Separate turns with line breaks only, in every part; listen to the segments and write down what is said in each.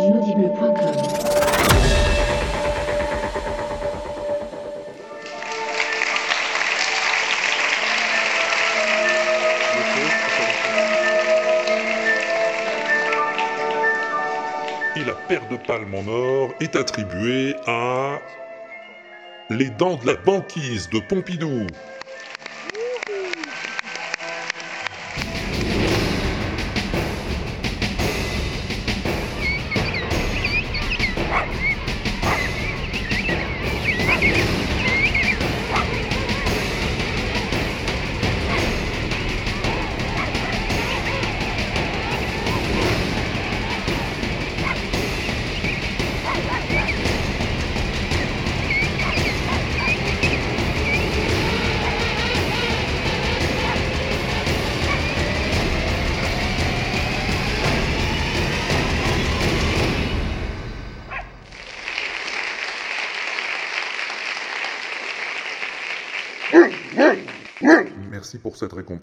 Et la paire de palmes en or est attribuée à Les dents de la banquise de Pompidou.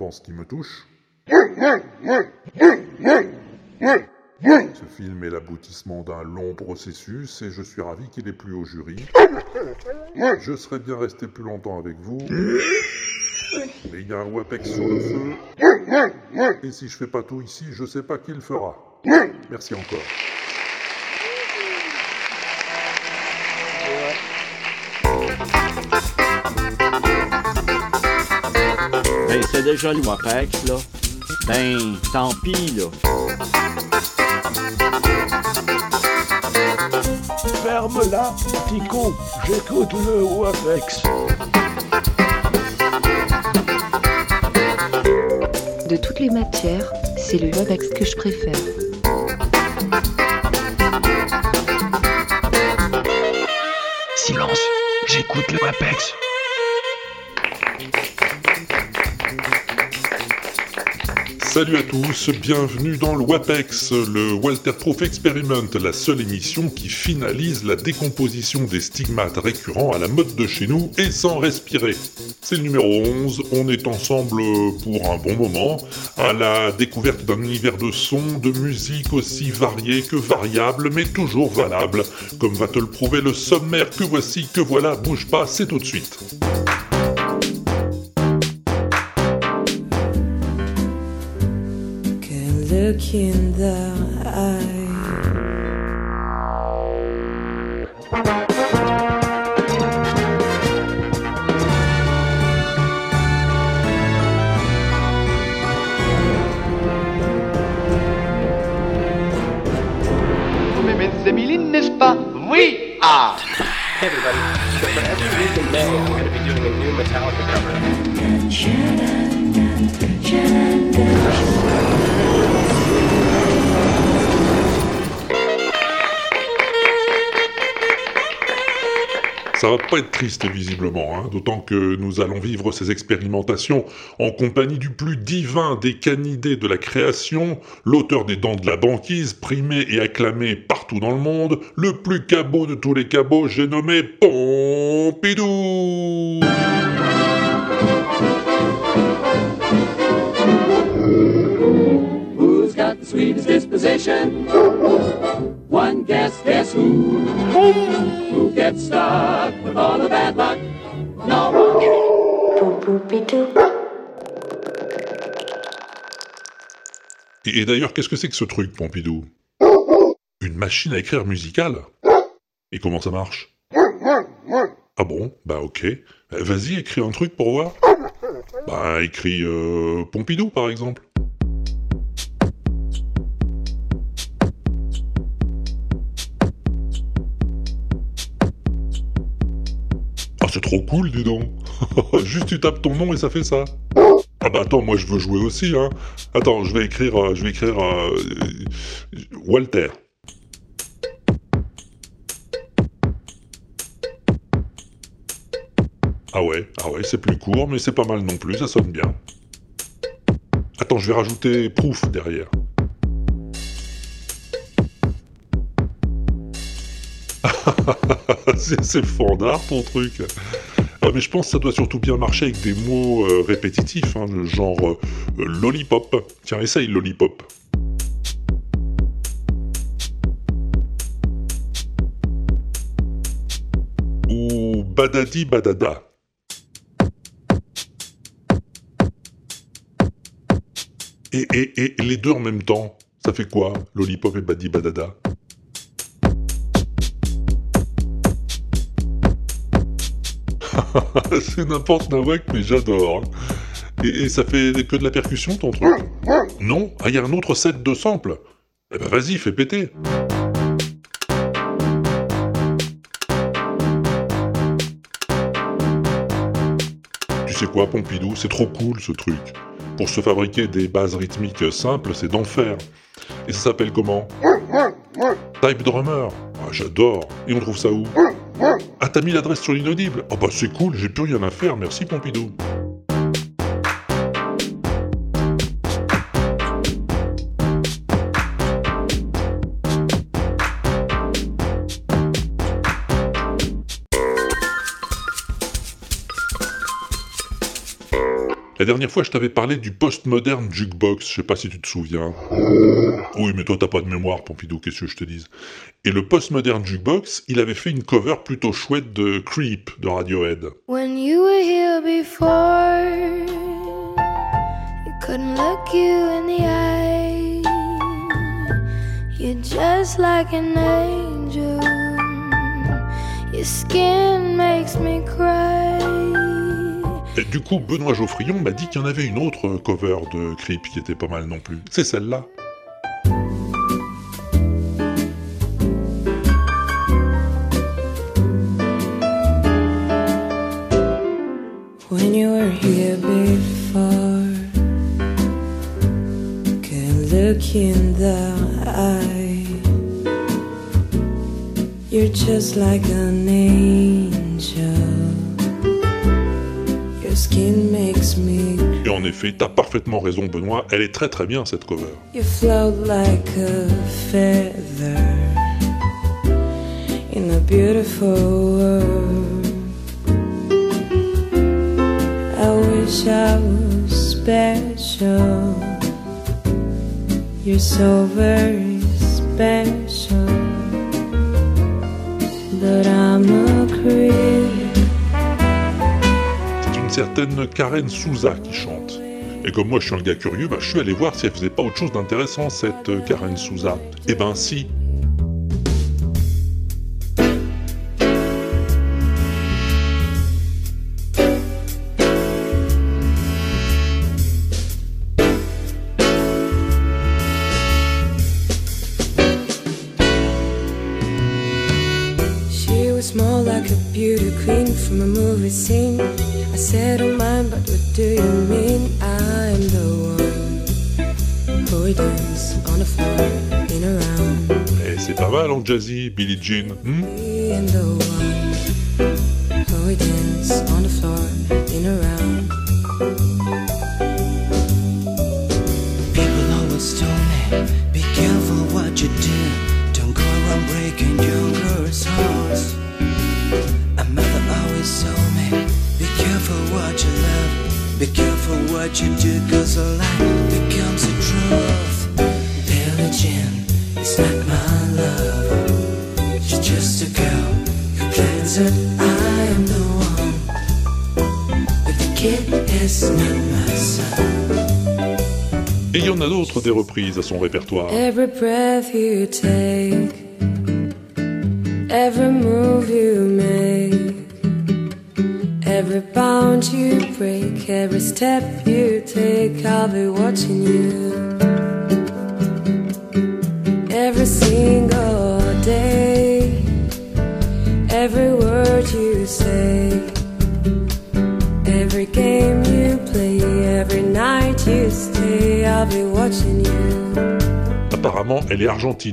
Récompense qui me touche. Ce film est l'aboutissement d'un long processus et je suis ravi qu'il ait plu au jury. Je serais bien resté plus longtemps avec vous. Mais il y a un WAPEX sur le feu. Et si je fais pas tout ici, je sais pas qui le fera. Merci encore.
Ben, c'est déjà le WAPEX, là. Ben, tant pis, là.
Ferme-la, petit con. J'écoute le WAPEX.
De toutes les matières, c'est le Webex que je préfère.
Silence. J'écoute le WAPEX.
Salut à tous, bienvenue dans le WAPEX, le Walter Proof Experiment, la seule émission qui finalise la décomposition des stigmates récurrents à la mode de chez nous et sans respirer. C'est le numéro 11, on est ensemble pour un bon moment, à la découverte d'un univers de sons, de musique aussi varié que variable, mais toujours valable, comme va te le prouver le sommaire que voici, que voilà, bouge pas, c'est tout de suite.
Look in the eye.
N'est-ce pas Oui Ah
Hey everybody, so for every going to be doing a new Metallica cover.
Ça va pas être triste visiblement, hein, d'autant que nous allons vivre ces expérimentations en compagnie du plus divin des canidés de la création, l'auteur des Dents de la Banquise, primé et acclamé partout dans le monde, le plus cabot de tous les cabots, j'ai nommé Pompidou
the sweetest disposition? One guess, guess who? Who gets stuck with all the bad luck? No one.
Et, et d'ailleurs, qu'est-ce que c'est que ce truc, Pompidou? Une machine à écrire musicale? Et comment ça marche? Ah bon? Bah ok. Vas-y, écris un truc pour voir. Bah écris euh, Pompidou par exemple. Trop cool, dis donc. Juste tu tapes ton nom et ça fait ça. Ah bah attends, moi je veux jouer aussi, hein. Attends, je vais écrire, euh, je vais écrire euh, euh, Walter. Ah ouais, ah ouais, c'est plus court, mais c'est pas mal non plus, ça sonne bien. Attends, je vais rajouter proof derrière. c'est fondard ton truc. Ah, mais je pense que ça doit surtout bien marcher avec des mots euh, répétitifs, hein, genre euh, lollipop. Tiens, essaye lollipop. Ou badadi badada. Et, et les deux en même temps, ça fait quoi Lollipop et badi badada? C'est n'importe nawak, mais j'adore. Et, et ça fait que de la percussion ton truc? Non Ah, il y a un autre set de samples Eh ben vas-y, fais péter Tu sais quoi, Pompidou, c'est trop cool ce truc. Pour se fabriquer des bases rythmiques simples, c'est d'enfer. Et ça s'appelle comment? Type Drummer. Ah, j'adore. Et on trouve ça où? Ah, t'as mis l'adresse sur l'inaudible Ah bah c'est cool, j'ai plus rien à faire, merci Pompidou. La dernière fois, je t'avais parlé du postmodern jukebox, je sais pas si tu te souviens. Oui, mais toi, t'as pas de mémoire, Pompidou, qu'est-ce que je te dise? Et le postmodern jukebox, il avait fait une cover plutôt chouette de Creep de Radiohead.
When you were here before, you couldn't look you in the eye. You're just like an angel.
Et du coup, Benoît Geoffrion m'a dit qu'il y en avait une autre cover de Creep qui était pas mal non plus. C'est celle-là.
When you were here before, can look in the eye. You're just like an angel.
Et en effet, t'as parfaitement raison, Benoît, elle est très très bien cette cover.
You float like a feather in a beautiful world. I wish I was special. You're so very special. But I'm a creep.
Certaine Karen Souza qui chante. Et comme moi je suis un gars curieux, bah, je suis allé voir si elle faisait pas autre chose d'intéressant, cette euh, Karen Souza. Eh ben si.
Beauty queen from a movie scene. I said, Oh, mine, but what do you mean? I'm the one who dance on the floor in a round.
Et c'est pas mal en jazzy, Billie Jean. hmm
the one who dance on the floor
à son répertoire.
Every breath you take, every move you make, every bound you break, every step you take, I'll be watching you.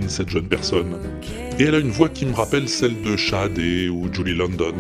Cette jeune personne. Et elle a une voix qui me rappelle celle de Shadé ou Julie London.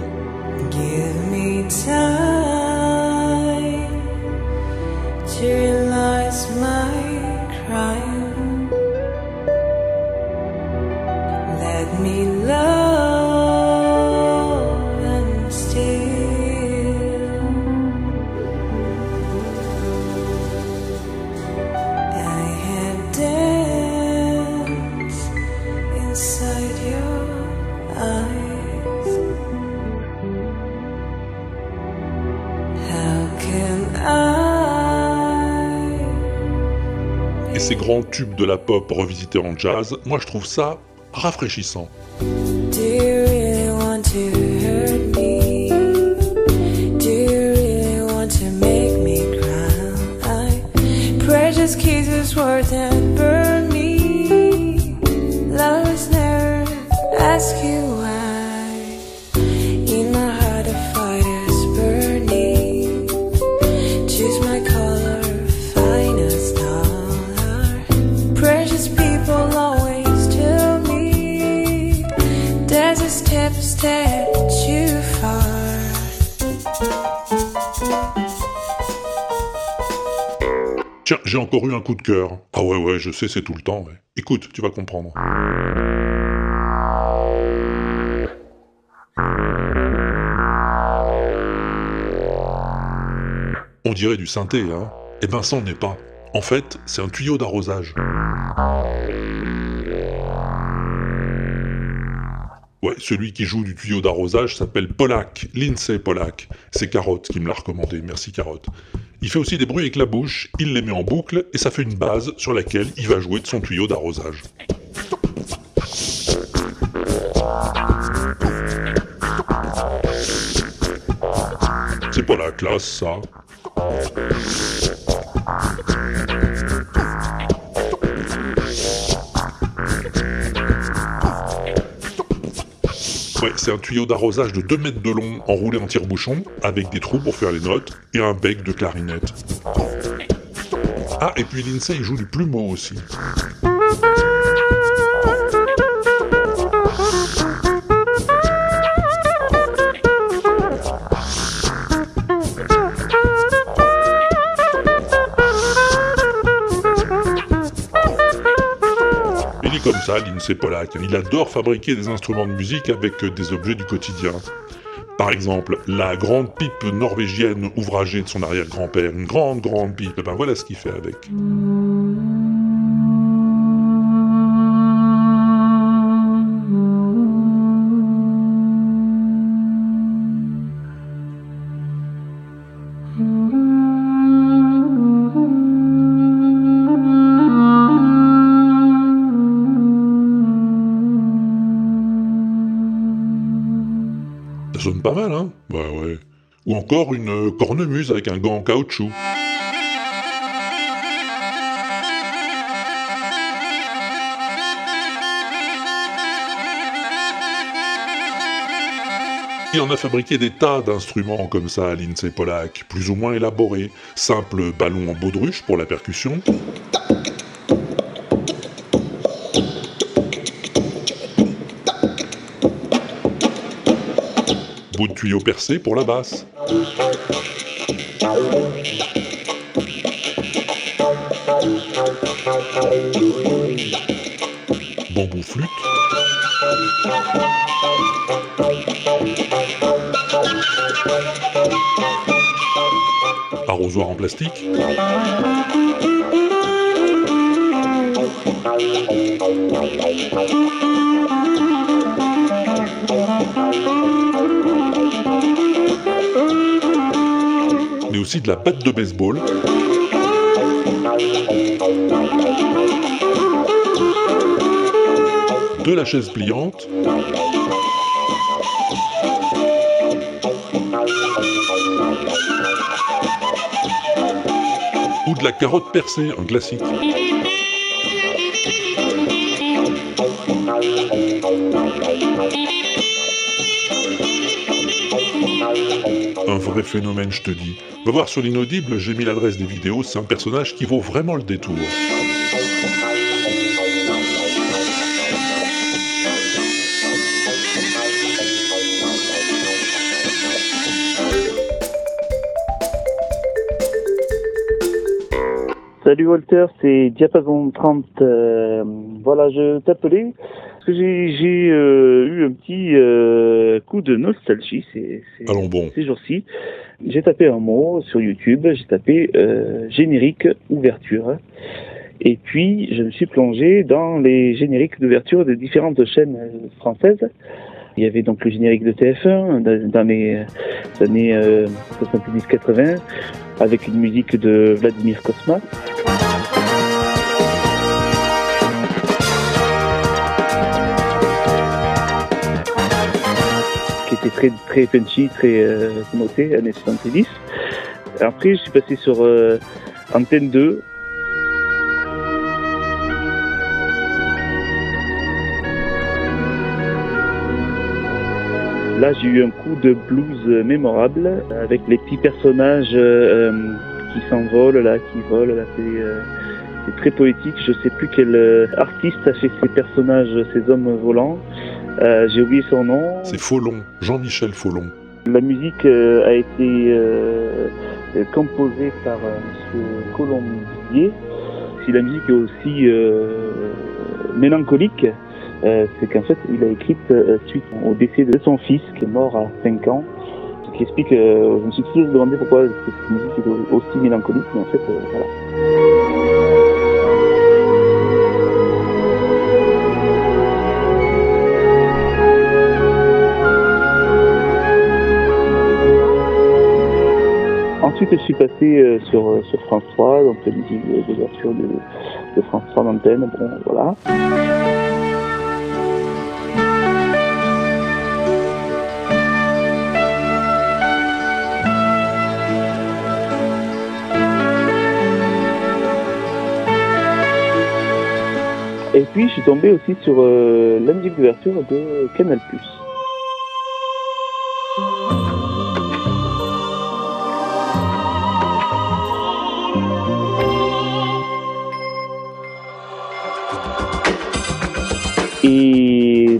Ces grands tubes de la pop revisités en jazz, moi je trouve ça rafraîchissant. J'ai encore eu un coup de cœur. Ah ouais, ouais, je sais, c'est tout le temps. ouais. Écoute, tu vas comprendre. On dirait du synthé, hein Eh ben, ça n'en est pas. En fait, c'est un tuyau d'arrosage. Ouais, celui qui joue du tuyau d'arrosage s'appelle Polak, Lindsay Polak. C'est Carotte qui me l'a recommandé, merci Carotte. Il fait aussi des bruits avec la bouche, il les met en boucle et ça fait une base sur laquelle il va jouer de son tuyau d'arrosage. C'est pas la classe ça. Ouais, c'est un tuyau d'arrosage de 2 mètres de long enroulé en tire-bouchon, avec des trous pour faire les notes, et un bec de clarinette. Ah, et puis il joue du plumeau aussi. Ça, Lindsay Pollack. Il adore fabriquer des instruments de musique avec des objets du quotidien. Par exemple, la grande pipe norvégienne ouvragée de son arrière-grand-père, une grande, grande pipe. Ben voilà ce qu'il fait avec. Encore une euh, cornemuse avec un gant en caoutchouc. Il en a fabriqué des tas d'instruments comme ça à Lindsay Pollack, plus ou moins élaborés. Simple ballon en baudruche pour la percussion. De tuyau percé pour la basse. Bambou flûte. Arrosoir en plastique. Aussi de la batte de baseball. De la chaise pliante. Ou de la carotte percée, un classique. Un vrai phénomène, je te dis. Va voir sur l'inaudible, j'ai mis l'adresse des vidéos, c'est un personnage qui vaut vraiment le détour.
Salut Walter, c'est Diapason 30. Euh, voilà, je t'appelais parce que j'ai euh, eu un petit euh, coup de nostalgie ces, ces,
Allons bon.
ces jours-ci. J'ai tapé un mot sur YouTube, j'ai tapé euh, générique ouverture. Et puis, je me suis plongé dans les génériques d'ouverture de différentes chaînes euh, françaises. Il y avait donc le générique de TF1 dans, les euh, années euh, 70-80 avec une musique de Vladimir Kosma. Très très punchy, très euh, connoté, années 70. Après, je suis passé sur euh, Antenne 2. Là, j'ai eu un coup de blues mémorable avec les petits personnages euh, euh, qui s'envolent, là, qui volent. Là, c'est, euh, c'est très poétique. Je sais plus quel euh, artiste a fait ces personnages, ces hommes volants. Euh, j'ai oublié son nom.
C'est Follon, Jean-Michel Follon.
La musique euh, a été euh, composée par M. Colombier. Si la musique est aussi mélancolique, c'est qu'en fait, il a écrit euh, suite au décès de son fils qui est mort à 5 ans. Ce qui explique, euh, je me suis toujours demandé pourquoi cette musique est aussi mélancolique, mais en fait, euh, voilà. Ensuite, je suis passé euh, sur, euh, sur France 3, donc la musique d'ouverture de, de France 3 d'antenne. Bon, voilà. Et puis, je suis tombé aussi sur euh, la musique d'ouverture de Canal+.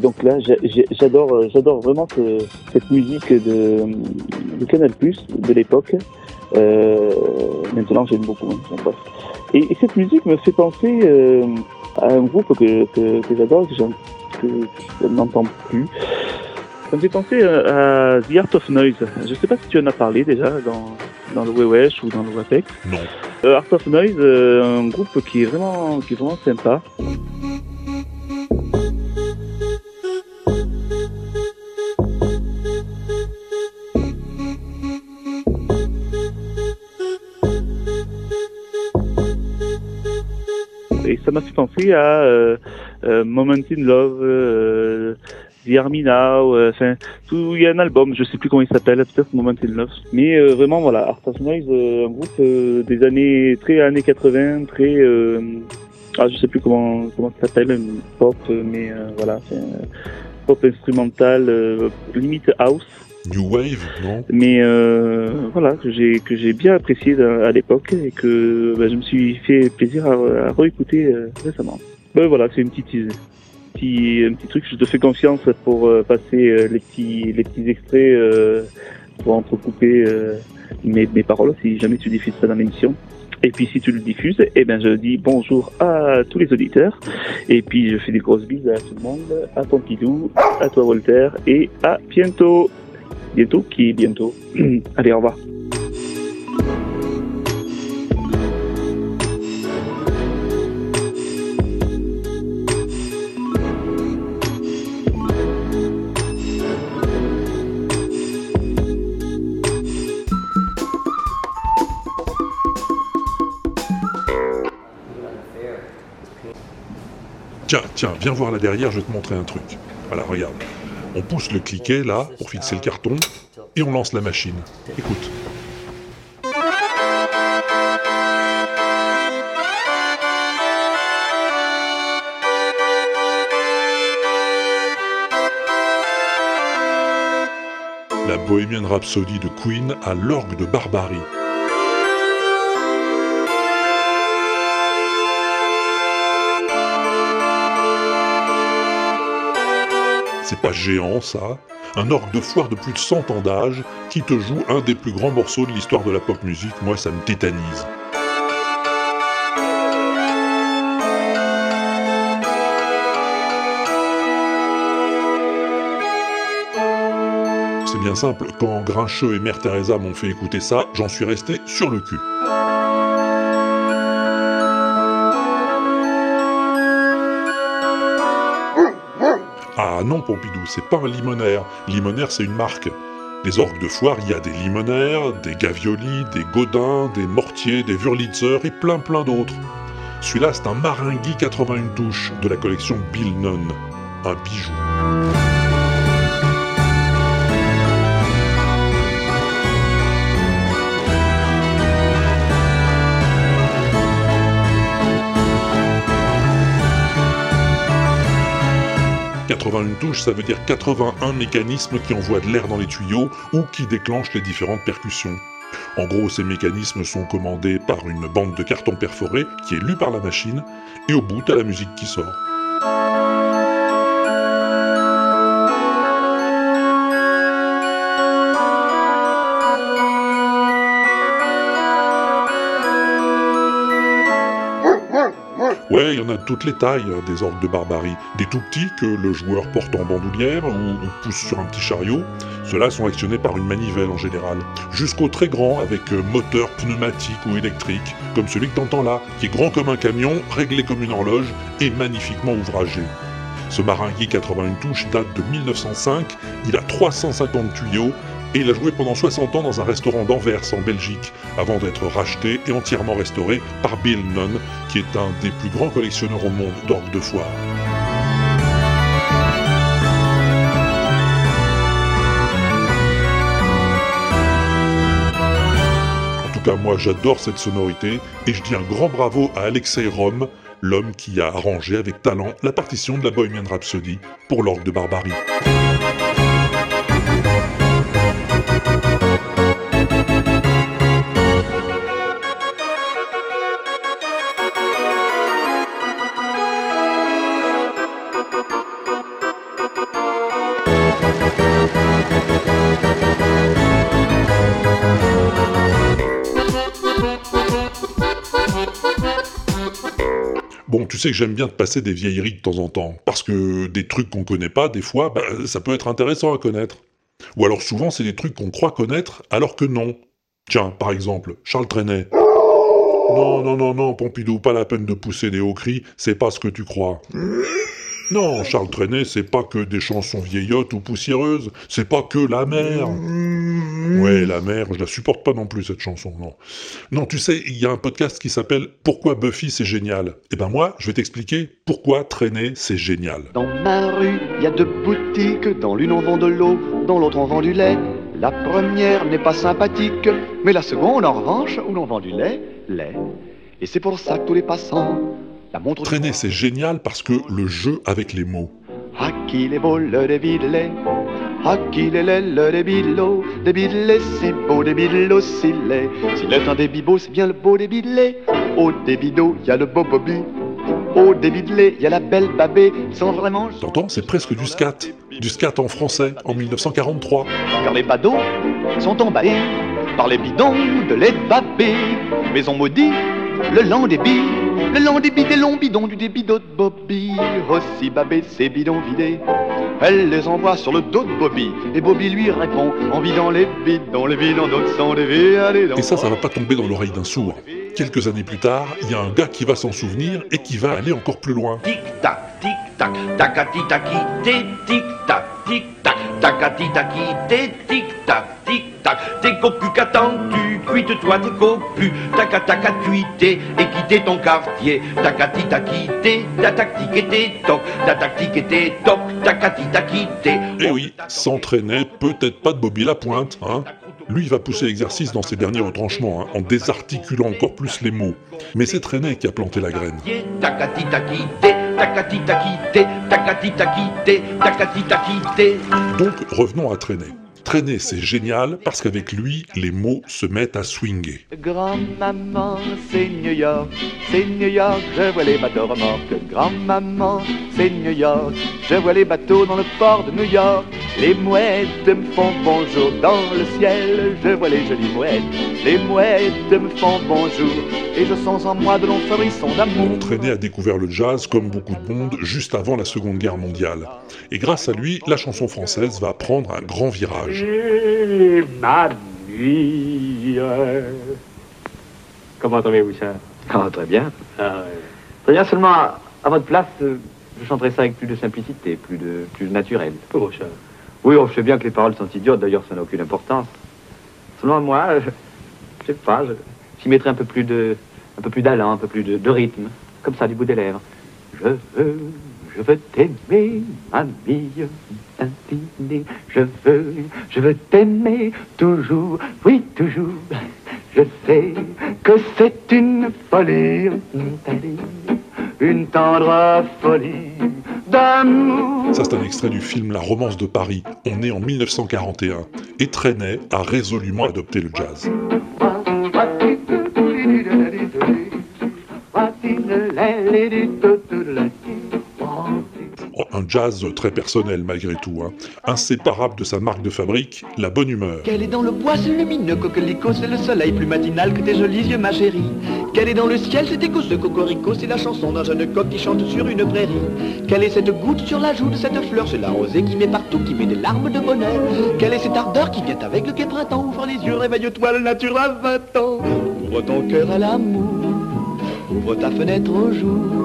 Donc là, j'a- j'a- j'adore, euh, j'adore vraiment ce- cette musique de, de Canal de l'époque. Euh, maintenant, j'aime beaucoup. hein. Et, et cette musique me fait penser euh, à un groupe que, que, que j'adore, que, je n'entends plus. Ça me fait penser à, à The Art of Noise. Je ne sais pas si tu en as parlé déjà dans, dans le Wewesh ou dans le Wapex.
Non.
Euh, Art of Noise, un groupe qui est vraiment, qui est vraiment sympa. Et ça m'a fait penser à euh, euh, Moment in Love, euh, The Army Now, euh, enfin, tout, il y a un album, je sais plus comment il s'appelle, peut-être Moment in Love. Mais vraiment, voilà, Art of Noise, un groupe des années, très années 80, très, ah, je sais plus comment, comment ça s'appelle, pop, mais voilà, pop instrumental, limite house.
New Wave, non?
Mais euh, voilà, que j'ai bien apprécié à, l'époque et que bah, je me suis fait plaisir à, à réécouter euh, récemment. Ben voilà, c'est une petite petit un petit truc. Je te fais confiance pour euh, passer les petits les petits extraits pour entrecouper mes, mes paroles si jamais tu diffuses ça dans l'émission. Et puis si tu le diffuses, eh ben je dis bonjour à tous les auditeurs. Et puis je fais des grosses bises à tout le monde, à Pompidou, à toi Voltaire, et à bientôt. Bientôt qui bientôt. Allez, au revoir.
Tiens, tiens, viens voir là derrière, je vais te montrer un truc. Voilà, regarde. On pousse le cliquet là pour fixer le carton et on lance la machine. Écoute. La Bohemian Rhapsody de Queen à l'orgue de Barbarie. C'est pas géant ça Un orgue de foire de plus de 100 ans d'âge qui te joue un des plus grands morceaux de l'histoire de la pop musique, moi ça me tétanise. C'est bien simple, quand Grincheux et Mère Teresa m'ont fait écouter ça, j'en suis resté sur le cul. Ah non, Pompidou, c'est pas un limonaire. Limonaire, c'est une marque. Les orgues de foire, il y a des limonaires, des gaviolis, des godins, des mortiers, des wurlitzer et plein plein d'autres. Celui-là, c'est un Maringui 81 touches de la collection Bill Nunn. Un bijou. 81 touches, ça veut dire 81 mécanismes qui envoient de l'air dans les tuyaux ou qui déclenchent les différentes percussions. En gros, ces mécanismes sont commandés par une bande de carton perforé qui est lue par la machine, et au bout, t'as la musique qui sort. Ouais, il y en a toutes les tailles, hein, des orgues de barbarie. Des tout petits que le joueur porte en bandoulière ou pousse sur un petit chariot. Ceux-là sont actionnés par une manivelle en général. Jusqu'aux très grands avec euh, moteur pneumatique ou électrique, comme celui que t'entends là, qui est grand comme un camion, réglé comme une horloge et magnifiquement ouvragé. Ce Maringui 81 touches date de 1905, il a 350 tuyaux et il a joué pendant 60 ans dans un restaurant d'Anvers en Belgique, avant d'être racheté et entièrement restauré par Bill Nunn, qui est un des plus grands collectionneurs au monde d'orgues de foire. En tout cas, moi j'adore cette sonorité et je dis un grand bravo à Alexei Rom, l'homme qui a arrangé avec talent la partition de la Bohemian Rhapsody pour l'orgue de Barbarie. Tu sais que j'aime bien te passer des vieilleries de temps en temps, parce que des trucs qu'on connaît pas, des fois, bah, ça peut être intéressant à connaître. Ou alors souvent, c'est des trucs qu'on croit connaître, alors que non. Tiens, par exemple, Charles Trenet. Non, non, non, non, Pompidou, pas la peine de pousser des hauts cris, c'est pas ce que tu crois. Non, Charles Trenet, c'est pas que des chansons vieillottes ou poussiéreuses, c'est pas que la mer. Ouais, la mer, je la supporte pas non plus cette chanson, non. Non, tu sais, il y a un podcast qui s'appelle Pourquoi Buffy c'est génial? Eh ben moi, je vais t'expliquer pourquoi Trenet c'est génial.
Dans ma rue, il y a deux boutiques. Dans l'une, on vend de l'eau, dans l'autre, on vend du lait. La première n'est pas sympathique, mais la seconde, en revanche, où l'on vend du lait, lait. Et c'est pour ça que tous les passants la montrent.
Trenet c'est génial parce que le jeu avec les mots.
Ah, qu'il est beau s'il est. S'il est un débibo, c'est bien le beau débilé. Au débido, il y a le beau Bobby. Au débilé, il y a la belle babée. Ils sont vraiment.
T'entends C'est presque du scat. Du scat en français, en 1943.
Car les badauds sont emballés par les bidons de lait de babé. Mais on maudit le lent débit, le débit des longs bidons du débidot de Bobby. Aussi babé ses bidons vidés, elle les envoie sur le dos de Bobby. Et Bobby lui répond en vidant les bidons, les bidons d'autres sont des vies.
Et ça, ça va pas tomber dans l'oreille d'un sourd. Quelques années plus tard, il y a un gars qui va s'en souvenir et qui va aller encore plus loin.
Tic-tac, tic-tac, tacati-taki, tic-tac, tic-tac, tacati-taki, tic-tac, tic-tac, t'es cocu qu'attends-tu, cuite-toi tes copus, taca-taca cuité et quitter ton quartier, tacati-taki, ta tactique était toc, ta tactique était toc, tacati-taki,
Eh oui, s'entraînait peut-être pas de Bobby Lapointe, hein lui, il va pousser l'exercice dans ses derniers retranchements, hein, en désarticulant encore plus les mots. Mais c'est Trenet qui a planté la graine. Donc, revenons à Trenet. Trenet, c'est génial parce qu'avec lui, les mots se mettent à swinguer.
Grand-maman, c'est New York, c'est New York, je vois les bateaux remorques. Grand-maman, c'est New York, je vois les bateaux dans le port de New York. Les mouettes me font bonjour dans le ciel, je vois les jolies mouettes. Les mouettes me font bonjour et je sens en moi de longs frissons d'amour.
Trenet a découvert le jazz comme beaucoup de monde juste avant la Seconde Guerre mondiale. Et grâce à lui, la chanson française va prendre un grand virage.
Et ma vie. Comment trouvez-vous ça
Ah, très bien.
Ah, ouais.
Très bien, seulement à, à votre place, euh, je chanterais ça avec plus de simplicité, plus de, plus de naturel.
Oh, ça.
Oui, oh, je sais bien que les paroles sont idiotes, d'ailleurs, ça n'a aucune importance. Seulement, moi, euh, je sais pas, je- j'y mettrais un peu plus de, un peu plus d'allant, un peu plus de, de rythme, comme ça, du bout des lèvres. Je veux, je veux t'aimer, mamie. Je veux, je veux t'aimer toujours, oui, toujours. Je sais que c'est une folie, une tendre folie
Ça, c'est un extrait du film La Romance de Paris. On est en 1941 et Trenet a résolument adopté le jazz. Jazz très personnel malgré tout, hein. inséparable de sa marque de fabrique, la bonne humeur.
Qu'elle est dans le bois, c'est lumineux, coquelicot, c'est le soleil plus matinal que tes jolis yeux, ma chérie. Qu'elle est dans le ciel, c'est écho, ce cocorico, c'est la chanson d'un jeune coq qui chante sur une prairie. Quelle est cette goutte sur la joue de cette fleur, c'est la rosée qui met partout, qui met des larmes de bonheur. Quelle est cette ardeur qui vient avec le gai printemps, ouvre les yeux, réveille-toi, la nature a 20 ans. Ouvre ton cœur à l'amour, ouvre ta fenêtre au jour.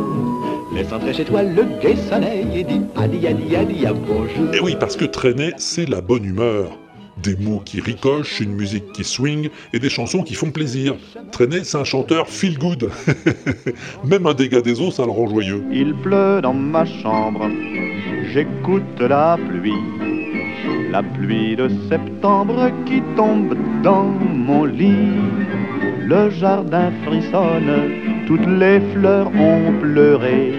Laisse entrer chez toi le gai soleil et dis adi adi adi à bonjour.
Et oui, parce que Trenet, c'est la bonne humeur. Des mots qui ricochent, une musique qui swing et des chansons qui font plaisir. Trenet, c'est un chanteur feel good. Même un dégât des eaux, ça le rend joyeux.
Il pleut dans ma chambre, j'écoute la pluie. La pluie de septembre qui tombe dans mon lit. Le jardin frissonne, toutes les fleurs ont pleuré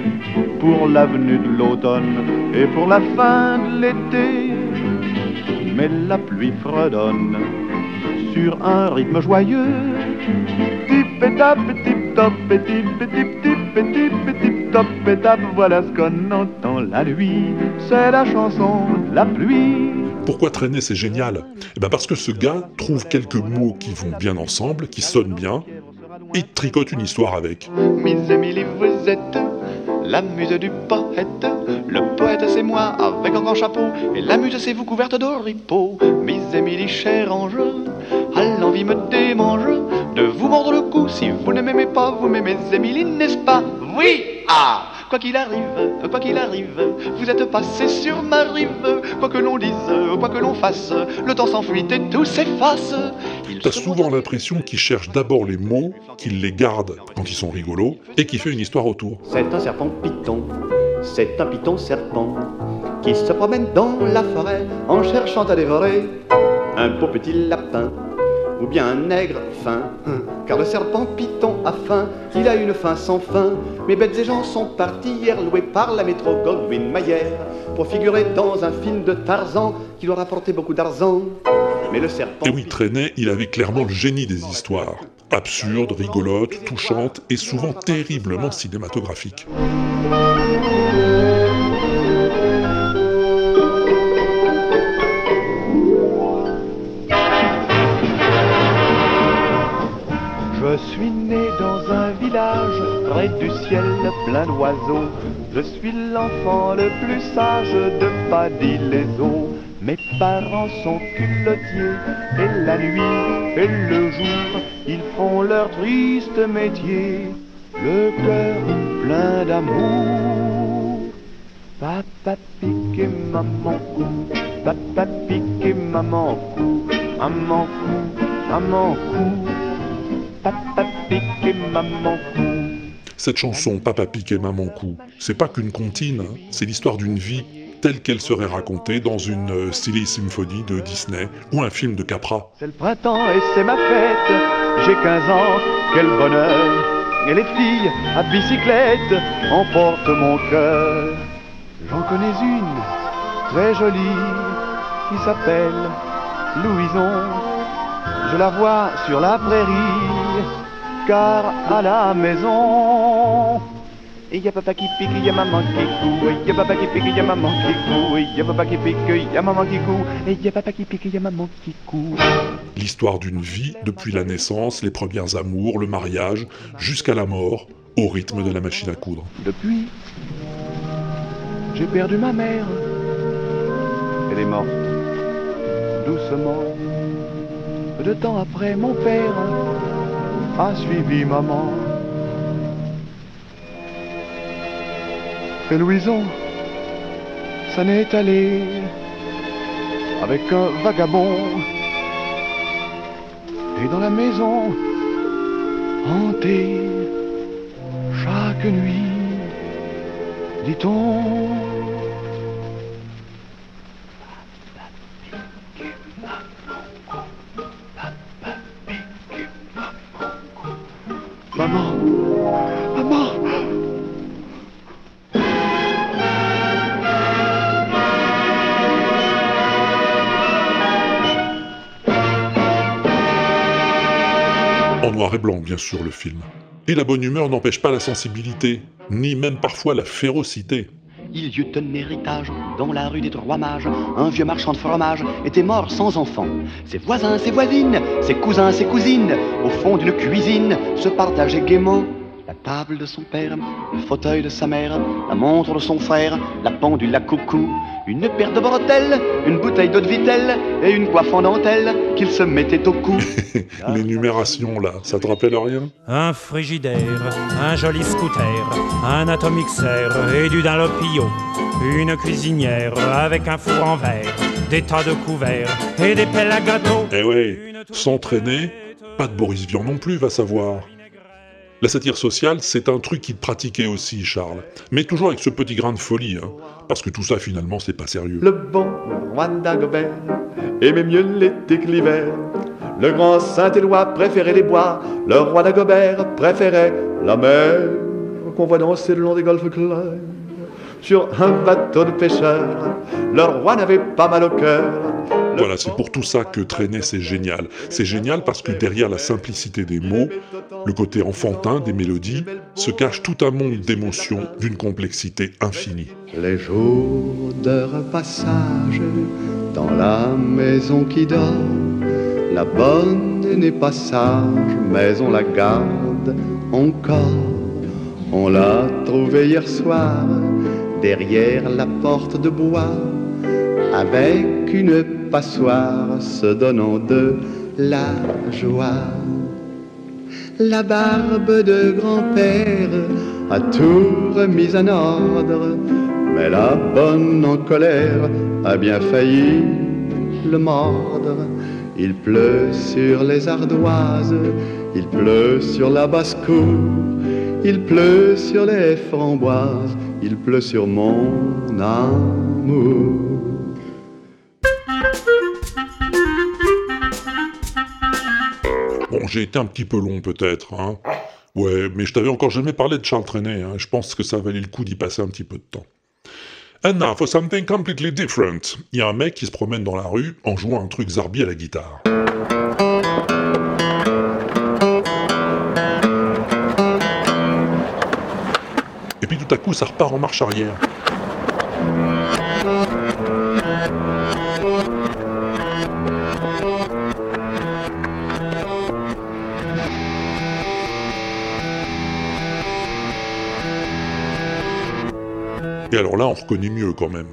pour l'avenue de l'automne et pour la fin de l'été. Mais la pluie fredonne sur un rythme joyeux. Tip tap, tip top, et tip et tip tip et tip et tip et tap. Voilà ce qu'on entend la nuit. C'est la chanson de la pluie.
Pourquoi traîner, c'est génial Eh ben parce que ce gars trouve quelques mots qui vont bien ensemble, qui sonnent bien, et tricote une histoire avec.
Miss Emily, vous êtes la muse du poète. Le poète, c'est moi avec un grand chapeau. Et la muse, c'est vous couverte d'oripeaux. Miss Emily, cher ange, à l'envie me démange de vous mordre le cou. Si vous ne m'aimez pas, vous m'aimez Emily, n'est-ce pas? Oui Ah Quoi qu'il arrive, quoi qu'il arrive, vous êtes passé sur ma rive. Quoi que l'on dise, quoi que l'on fasse, le temps s'enfuit et tout s'efface.
T'as souvent l'impression qu'il cherche d'abord les mots, qu'il les garde quand ils sont rigolos, et qu'il fait une histoire autour.
C'est un serpent python, c'est un python serpent, qui se promène dans la forêt en cherchant à dévorer un beau petit lapin ou bien un nègre fin. Car le serpent python a faim, il a une faim sans fin. Mes bêtes et gens sont partis hier loués par la métro Goldwyn Mayer pour figurer dans un film de Tarzan qui doit rapporter beaucoup d'argent. Mais le serpent.
Et oui, Trenet, il avait clairement le génie des histoires. Absurdes, rigolotes, touchantes et souvent terriblement cinématographiques.
Suis né dans un village près du ciel plein d'oiseaux. Je suis l'enfant le plus sage de Paddy les eaux. Mes parents sont culottiers et la nuit et le jour, ils font leur triste métier. Le cœur plein d'amour. Papa pique et maman cou, papa pique et maman cou, maman cou, maman cou. Papa pique et maman cou.
Cette chanson Papa pique et maman cou, c'est pas qu'une comptine, hein, c'est l'histoire d'une vie telle qu'elle serait racontée dans une euh, Silly Symphony de Disney ou un film de Capra.
C'est le printemps et c'est ma fête. J'ai 15 ans, quel bonheur. Et les filles à bicyclette emportent mon cœur. J'en connais une, très jolie, qui s'appelle Louison. Je la vois sur la prairie, car à la maison. Et y a papa qui pique, y a maman qui coud, y a papa qui pique, y a maman qui coud, y a papa qui pique, y a maman qui coud, et y a papa qui pique, y a maman qui coud.
L'histoire d'une vie depuis la naissance, les premiers amours, le mariage, jusqu'à la mort, au rythme de la machine à coudre.
Depuis, j'ai perdu ma mère. Elle est morte, doucement. De temps après, mon père a suivi maman. Et Louison, ça n'est allé avec un vagabond. Et dans la maison, hantée, chaque nuit, dit-on.
Blanc, bien sûr, le film. Et la bonne humeur n'empêche pas la sensibilité, ni même parfois la férocité.
Il y eut un héritage dans la rue des Trois Mages. Un vieux marchand de fromage était mort sans enfant. Ses voisins, ses voisines, ses cousins, ses cousines, au fond d'une cuisine, se partageaient gaiement la table de son père, le fauteuil de sa mère, la montre de son frère, la pendule à coucou, une paire de bretelles, une bouteille d'eau de vitelle et une coiffe en dentelle qu'il se mettait au cou.
L'énumération là, ça te rappelle rien?
Un frigidaire, un joli scooter, un atomixer et du Dunlopio, une cuisinière avec un four en verre, des tas de couverts et des pelles à gâteau.
Eh ouais, s'entraîner, pas de Boris Vian non plus, va savoir. La satire sociale, c'est un truc qu'il pratiquait aussi, Charles. Mais toujours avec ce petit grain de folie, hein. Parce que tout ça, finalement, c'est pas sérieux.
Le bon roi d'Agobert aimait mieux l'été que l'hiver. Le grand Saint-Éloi préférait les bois. Le roi d'Agobert préférait la mer qu'on voit danser le long des golfes clairs. Sur un bateau de pêcheurs, le roi n'avait pas mal au cœur.
Voilà, c'est pour tout ça que Traîner, c'est génial. C'est génial parce que derrière la simplicité des mots, le côté enfantin des mélodies, se cache tout un monde d'émotions d'une complexité infinie.
Les jours de repassage dans la maison qui dort, la bonne n'est pas sage, mais on la garde encore. On l'a trouvée hier soir derrière la porte de bois avec une passoire se donnant de la joie. La barbe de grand-père a tout remis en ordre, mais la bonne en colère a bien failli le mordre. Il pleut sur les ardoises, il pleut sur la basse-cour, il pleut sur les framboises, il pleut sur mon amour.
Bon, j'ai été un petit peu long peut-être, hein. Ouais, mais je t'avais encore jamais parlé de Charles Trenet, hein. Je pense que ça valait le coup d'y passer un petit peu de temps. And now for something completely different. Il y a un mec qui se promène dans la rue en jouant un truc zarbi à la guitare. Et puis tout à coup, ça repart en marche arrière. Et alors là, on reconnaît mieux quand même.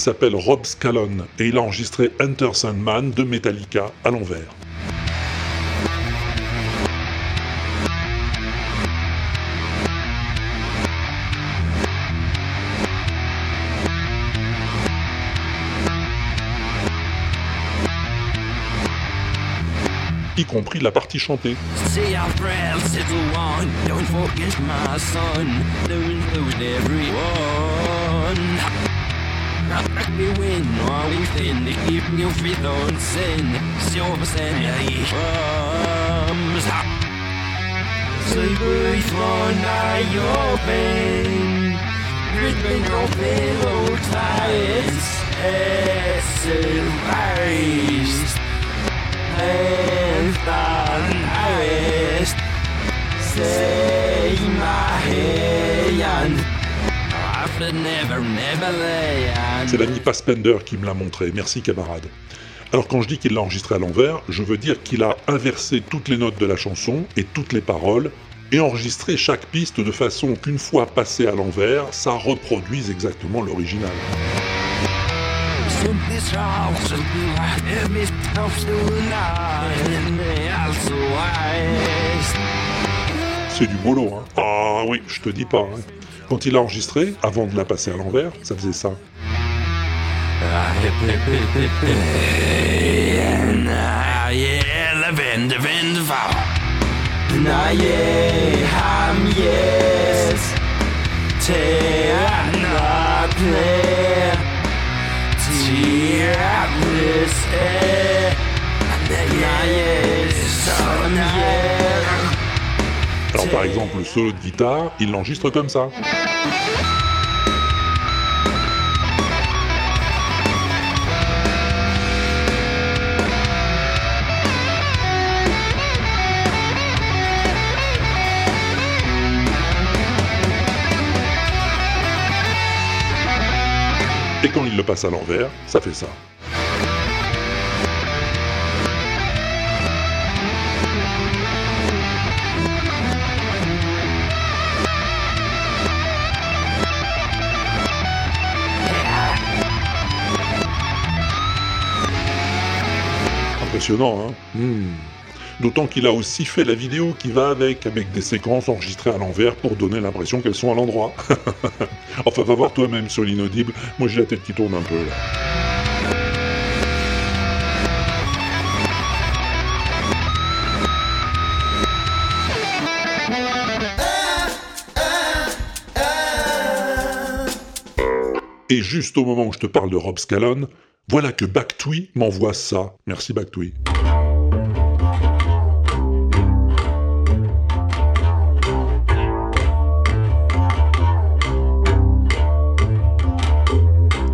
S'appelle Rob Scallon et il a enregistré Enter Sandman de Metallica à l'envers. y compris la partie chantée.
New win, or we fin, if you fit on sin, silver sand, I arms up. Slavery for nigh open, Richmond no pillow ties, as and done arrest, say my hand.
C'est l'ami Fassbender qui me l'a montré, merci camarade. Alors quand je dis qu'il l'a enregistré à l'envers, je veux dire qu'il a inversé toutes les notes de la chanson et toutes les paroles, et enregistré chaque piste de façon qu'une fois passé à l'envers, ça reproduise exactement l'original. C'est du boulot, hein. Ah oui, je te dis pas, hein. Quand il a enregistré, avant de la passer à l'envers, ça faisait ça. Alors par exemple, le solo de guitare, il l'enregistre comme ça. Et quand il le passe à l'envers, ça fait ça. Impressionnant, hein Hmm. D'autant qu'il a aussi fait la vidéo qui va avec, avec des séquences enregistrées à l'envers pour donner l'impression qu'elles sont à l'endroit. enfin, va voir toi-même sur l'inaudible. Moi, j'ai la tête qui tourne un peu là. Et juste au moment où je te parle de Rob Scallon, voilà que Bactui m'envoie ça. Merci Bactui.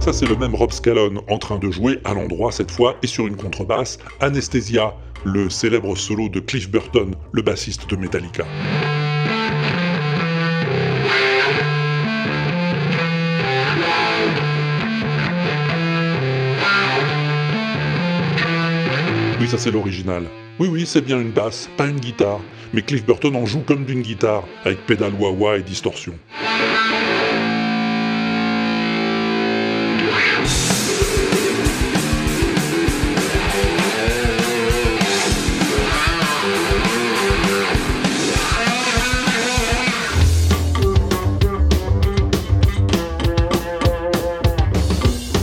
Ça, c'est le même Rob Scallon en train de jouer à l'endroit cette fois et sur une contrebasse Anesthesia, le célèbre solo de Cliff Burton, le bassiste de Metallica. Ça c'est l'original. Oui, oui, c'est bien une basse, pas une guitare. Mais Cliff Burton en joue comme d'une guitare, avec pédale wah-wah et distorsion.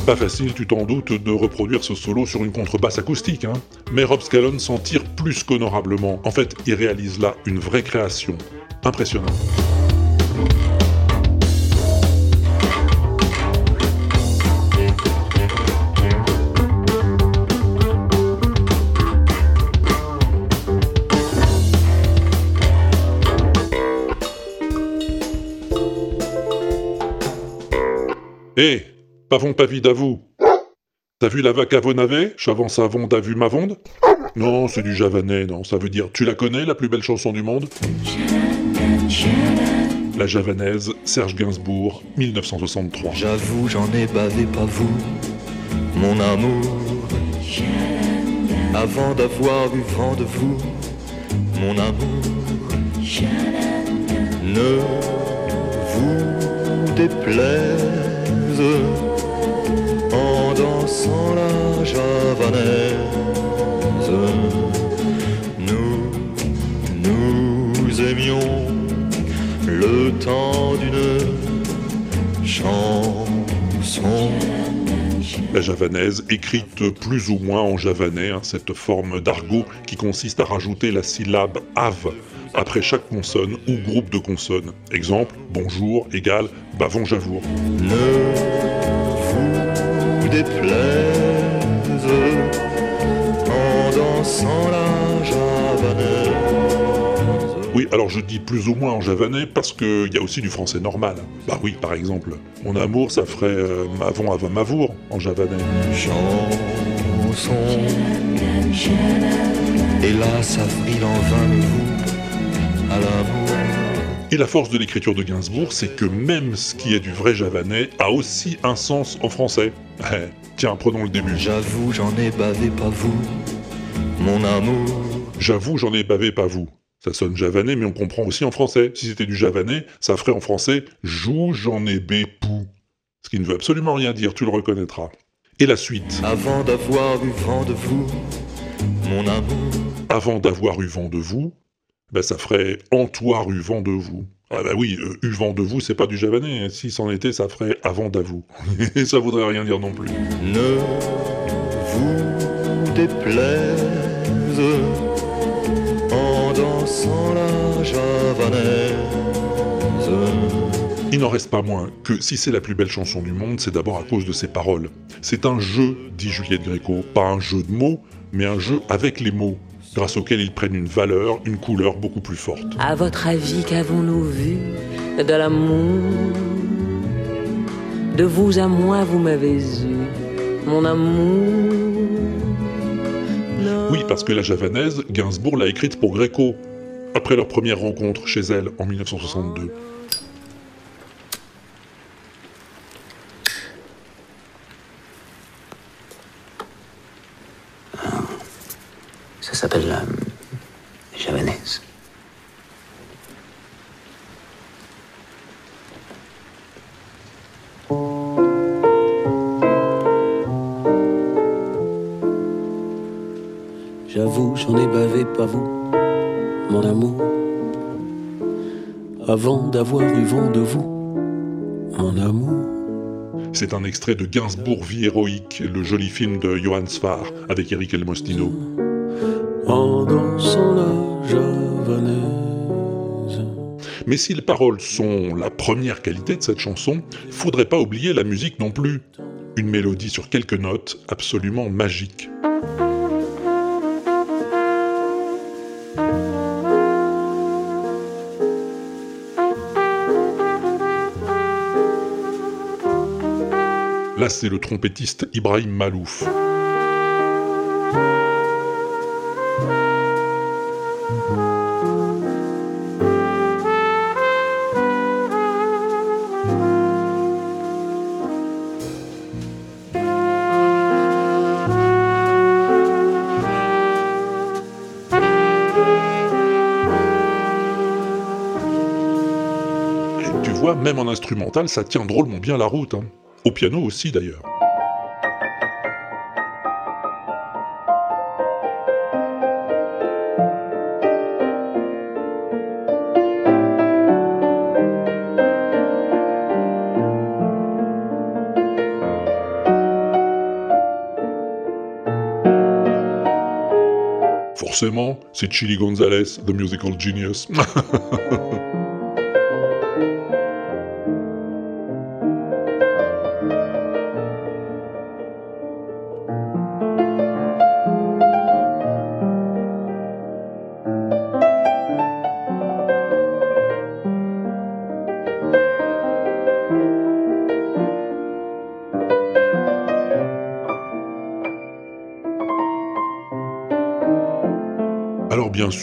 Pas facile, tu t'en doutes, de reproduire ce solo sur une contrebasse acoustique, hein. Mais Rob Scallon s'en tire plus qu'honorablement. En fait, il réalise là une vraie création. Impressionnant. Hé, pavon pas vide à vous. T'as vu la vaca vonave? Chavant savon d'as vu ma vonde? Non, c'est du javanais, non, ça veut dire tu la connais, la plus belle chanson du monde? La javanaise, Serge Gainsbourg, 1963.
J'avoue, j'en ai bavé pas vous, mon amour. Avant d'avoir eu vent de vous, mon amour. Ne vous déplaise en dansant la javanaise. Nous, nous aimions le temps d'une chanson.
La javanaise, écrite plus ou moins en javanais, hein, cette forme d'argot qui consiste à rajouter la syllabe ave après chaque consonne ou groupe de consonnes. Exemple, bonjour égale bavon javour.
Déplaise en dansant la javanaise.
Oui, alors je dis plus ou moins en javanais parce qu'il y a aussi du français normal. Bah oui, par exemple, mon amour, ça ferait euh, mavon avant mavour en javanais.
Chanson. Hélas, avril en vain le vous à l'amour.
Et la force de l'écriture de Gainsbourg, c'est que même ce qui est du vrai javanais a aussi un sens en français. Tiens, prenons le début.
J'avoue, j'en ai bavé pas vous, mon amour.
J'avoue, j'en ai bavé pas vous. Ça sonne javanais, mais on comprend aussi en français. Si c'était du javanais, ça ferait en français joue, j'en ai bé pou. Ce qui ne veut absolument rien dire, tu le reconnaîtras. Et la suite.
Avant d'avoir eu vent de vous, mon amour.
Avant d'avoir eu vent de vous, ben ça ferait en toi eu vent de vous. Ah bah oui, euh, eu vent de vous, c'est pas du javanais. hein. Si c'en était, ça ferait avant d'avou. Et ça voudrait rien dire non plus.
Ne vous déplaise en dansant la javanaise.
Il n'en reste pas moins que si c'est la plus belle chanson du monde, c'est d'abord à cause de ses paroles. C'est un jeu, dit Juliette Gréco, pas un jeu de mots, mais un jeu avec les mots, grâce auquel ils prennent une valeur, une couleur beaucoup plus forte.
À votre avis, qu'avons-nous vu de l'amour? De vous à moi, vous m'avez eu, mon amour.
Oui, parce que la javanaise, Gainsbourg l'a écrite pour Gréco, après leur première rencontre chez elle en 1962.
S'appelle la javanaise.
J'avoue, j'en ai bavé, pas vous, mon amour. Avant d'avoir eu vent de vous, mon amour.
C'est un extrait de Gainsbourg Vie héroïque, le joli film de Johann Sfar avec Eric Elmostino.
En dansant la javanaise.
Mais si les paroles sont la première qualité de cette chanson, faudrait pas oublier la musique non plus. Une mélodie sur quelques notes absolument magique. Là, c'est le trompettiste Ibrahim Malouf. En instrumental, ça tient drôlement bien la route. hein. Au piano aussi, d'ailleurs. Forcément, c'est Chili Gonzalez, The Musical Genius.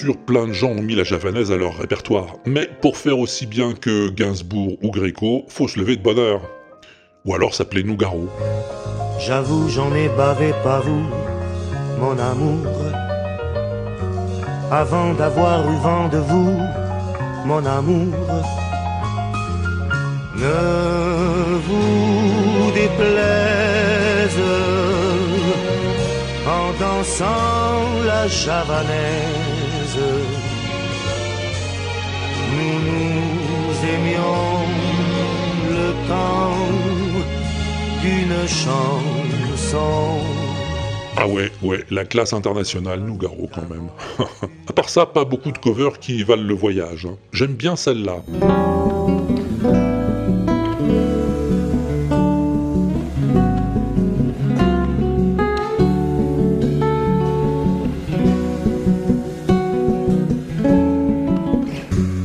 plein de gens ont mis la javanaise à leur répertoire, mais pour faire aussi bien que Gainsbourg ou Gréco, faut se lever de bonne heure. Ou alors s'appeler Nougaro.
J'avoue, j'en ai bavé, pas vous, mon amour. Avant d'avoir eu vent de vous, mon amour. Ne vous déplaise en dansant la javanaise.
Ah ouais, ouais, la classe internationale, Nougaro quand même. à part ça, pas beaucoup de covers qui valent le voyage. hein. J'aime bien celle-là.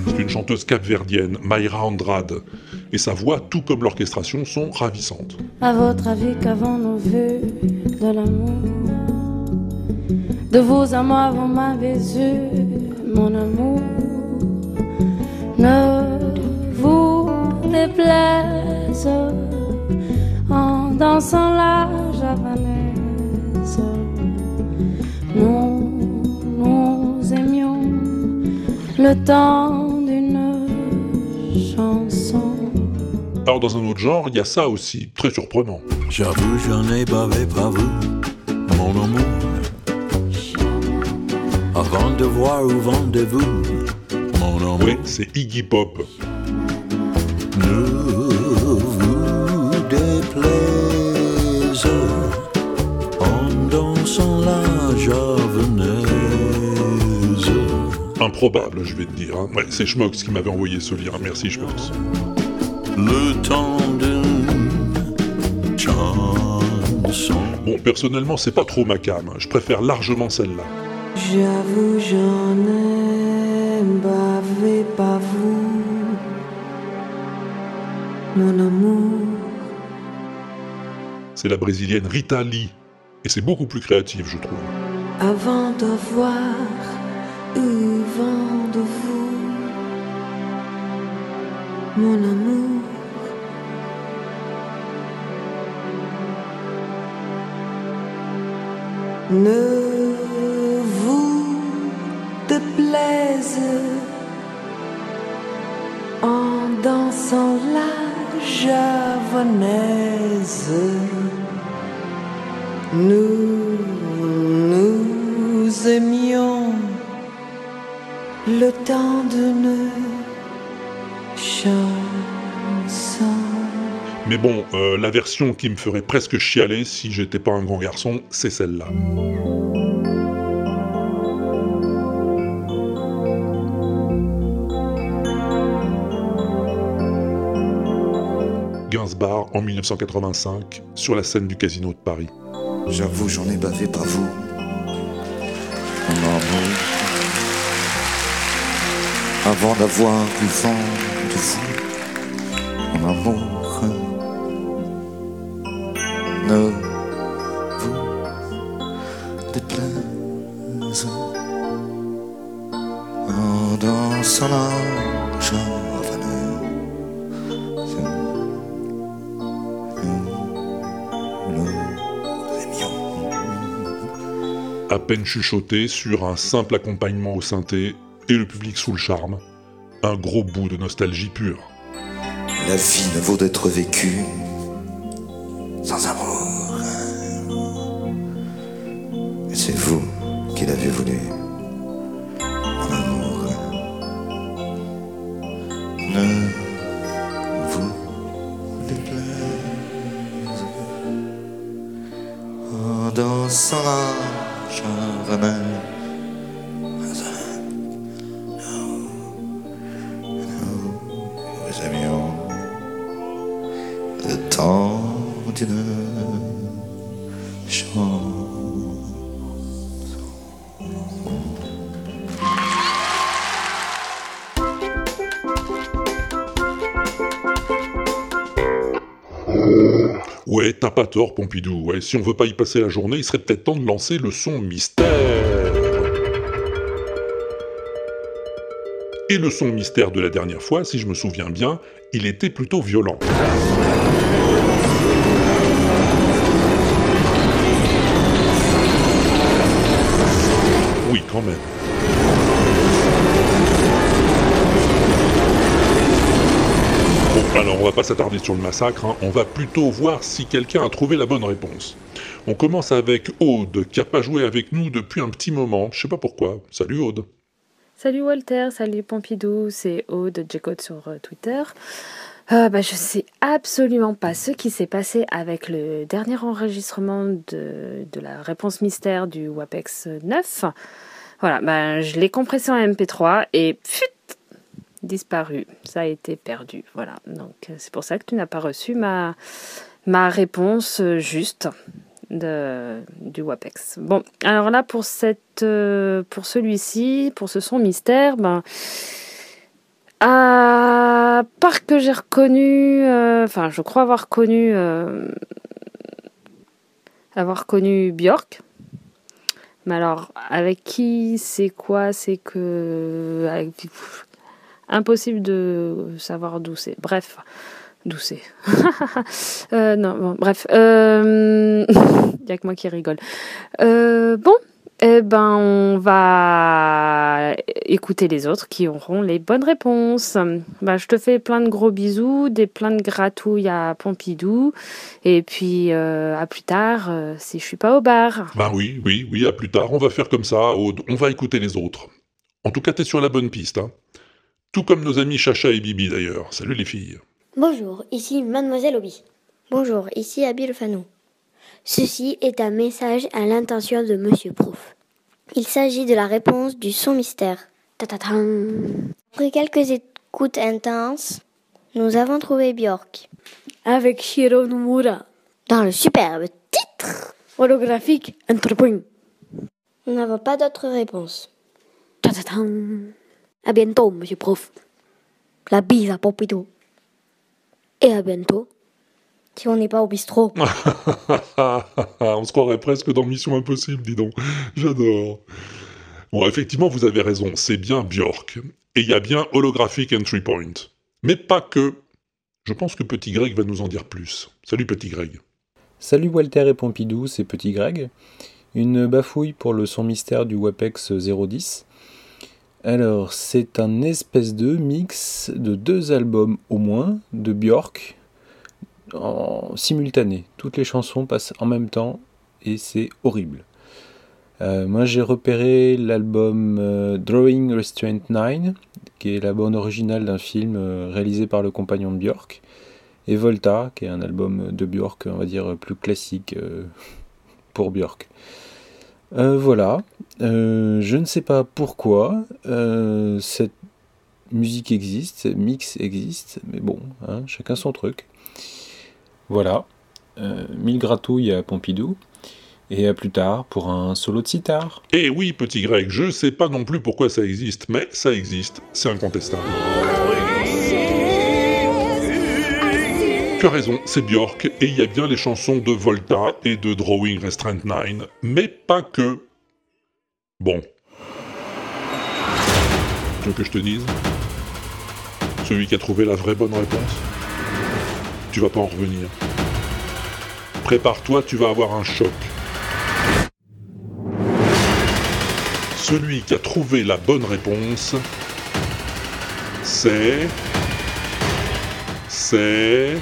C'est une chanteuse capverdienne, Mayra Andrade, et sa voix, tout comme l'orchestration, sont ravissantes.
À votre avis, qu'avons-nous vu de l'amour? De à moi, vous m'avez eu, mon amour. Ne vous déplaise en dansant la javanaise. Nous nous aimions le temps
Alors dans un autre genre, il y a ça aussi, très surprenant.
J'avoue, j'en ai bavé, pas vous, mon amour. Avant de voir où vent de vous, mon amour.
Oui, c'est Iggy Pop.
ne vous déplaise en dansant la javanaise.
Improbable, je vais te dire. hein. Ouais, c'est Schmox qui m'avait envoyé ce lien. Merci Schmox.
Le temps d'une chanson.
Bon, personnellement, c'est pas trop ma cam. Je préfère largement celle-là.
J'avoue, j'en ai bavé pas vous, mon amour.
C'est la brésilienne Rita Lee. Et c'est beaucoup plus créatif, je trouve.
Avant d'avoir eu vent de vous, mon amour. Ne vous déplaise en dansant la javanaise. Nous nous aimions le temps d'une chanson.
Mais bon, euh, la version qui me ferait presque chialer si j'étais pas un grand garçon, c'est celle-là. Gainsbourg en 1985 sur la scène du Casino de Paris.
J'avoue, j'en ai bavé pas vous. Avant d'avoir eu vent de vous, mon amour. Vous déplaise en dansant la.
À peine chuchoté sur un simple accompagnement au synthé et le public sous le charme. Un gros bout de nostalgie pure.
La vie ne vaut d'être vécue
Pompidou. Ouais, si on veut pas y passer la journée, il serait peut-être temps de lancer le son mystère. Et le son mystère de la dernière fois, si je me souviens bien, il était plutôt violent. S'attarder sur le massacre, hein. on va plutôt voir si quelqu'un a trouvé la bonne réponse. On commence avec Aude, qui a pas joué avec nous depuis un petit moment, je sais pas pourquoi. Salut Aude.
Salut Walter, salut Pompidou, c'est Aude Jcode sur euh, Twitter. Euh, bah, je sais absolument pas ce qui s'est passé avec le dernier enregistrement de, de la réponse mystère du WAPEX 9. Voilà, bah, je l'ai compressé en MP3 et pfut, disparu. Ça a été perdu. Voilà, donc euh, c'est pour ça que tu n'as pas reçu ma, réponse euh, juste de, du WAPEX. Bon, alors là, pour, cette, euh, pour celui-ci, pour ce son mystère, ben, à part que j'ai reconnu, enfin, je crois avoir connu, avoir connu Björk. Mais alors, avec qui, c'est quoi, c'est que. Impossible de savoir d'où c'est. Bref, d'où c'est. Euh, non, bon, bref. Il n'y a que moi qui rigole. Euh, bon, eh ben, on va écouter les autres qui auront les bonnes réponses. Bah, je te fais plein de gros bisous, des plein de gratouilles à Pompidou. Et puis, euh, à plus tard, euh, si je suis pas au bar.
Ben oui, oui, oui, à plus tard, on va faire comme ça, on va écouter les autres. En tout cas, t'es sur la bonne piste, hein. Tout comme nos amis Chacha et Bibi d'ailleurs. Salut les filles.
Bonjour, ici Mademoiselle Obi.
Bonjour, ici Abil Fanou.
Ceci est un message à l'intention de Monsieur Prouf.
Il s'agit de la réponse du son mystère. Après quelques écoutes intenses, nous avons trouvé Björk.
Avec Shiro Nomura.
Dans le superbe titre
holographique Entre points.
Nous n'avons pas d'autre réponse.
À bientôt, Monsieur Prof. La bise à Pompidou. Et à bientôt. Si on n'est pas au bistrot.
On se croirait presque dans Mission Impossible, dis donc. J'adore. Bon, effectivement, vous avez raison, c'est bien Björk. Et il y a bien Holographic Entry Point. Mais pas que. Je pense que Petit Greg va nous en dire plus. Salut Petit Greg.
Salut Walter et Pompidou, c'est Petit Greg. Une bafouille pour le son mystère du WAPEX 010. Alors, c'est un espèce de mix de deux albums au moins de Björk en simultané. Toutes les chansons passent en même temps et c'est horrible. Euh, moi j'ai repéré l'album euh, Drawing Restraint 9, qui est la bande originale d'un film euh, réalisé par le compagnon de Björk, et Volta, qui est un album de Björk, on va dire plus classique pour Björk. Voilà, je ne sais pas pourquoi cette musique existe, ce mix existe, mais bon, hein, chacun son truc. Voilà, mille gratouilles à Pompidou. Et à plus tard pour un solo de sitar.
Eh oui, petit grec, je sais pas non plus pourquoi ça existe, mais ça existe, c'est incontestable. Tu as raison, c'est Björk, et il y a bien les chansons de Volta et de Drawing Restraint 9, mais pas que. Bon. Tu veux que je te dise? Celui qui a trouvé la vraie bonne réponse? Tu vas pas en revenir. Prépare-toi, tu vas avoir un choc. Celui qui a trouvé la bonne réponse, c'est... C'est...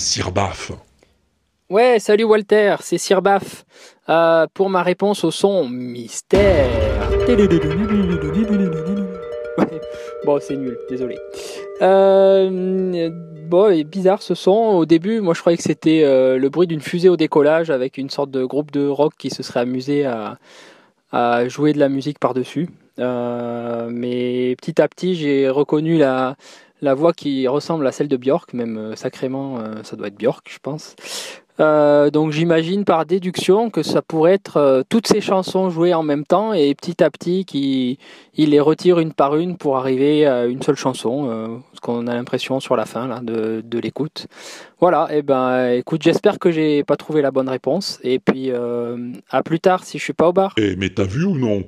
Sirbaf.
Ouais, salut Walter, c'est Sirbaf. Euh, pour ma réponse au son mystère. Bon, c'est nul, désolé. Euh, bon, et bizarre ce son. Au début, moi je croyais que c'était euh, le bruit d'une fusée au décollage avec une sorte de groupe de rock qui se serait amusé à, à jouer de la musique par-dessus. Euh, mais petit à petit, j'ai reconnu la, la voix qui ressemble à celle de Björk, même euh, sacrément, euh, ça doit être Björk, je pense. Euh, donc j'imagine par déduction que ça pourrait être toutes ces chansons jouées en même temps et petit à petit qui il les retire une par une pour arriver à une seule chanson, ce qu'on a l'impression sur la fin là, de, l'écoute. Voilà, et ben écoute, j'espère que j'ai pas trouvé la bonne réponse et puis à plus tard si je suis pas au bar.
Eh, mais t'as vu ou non?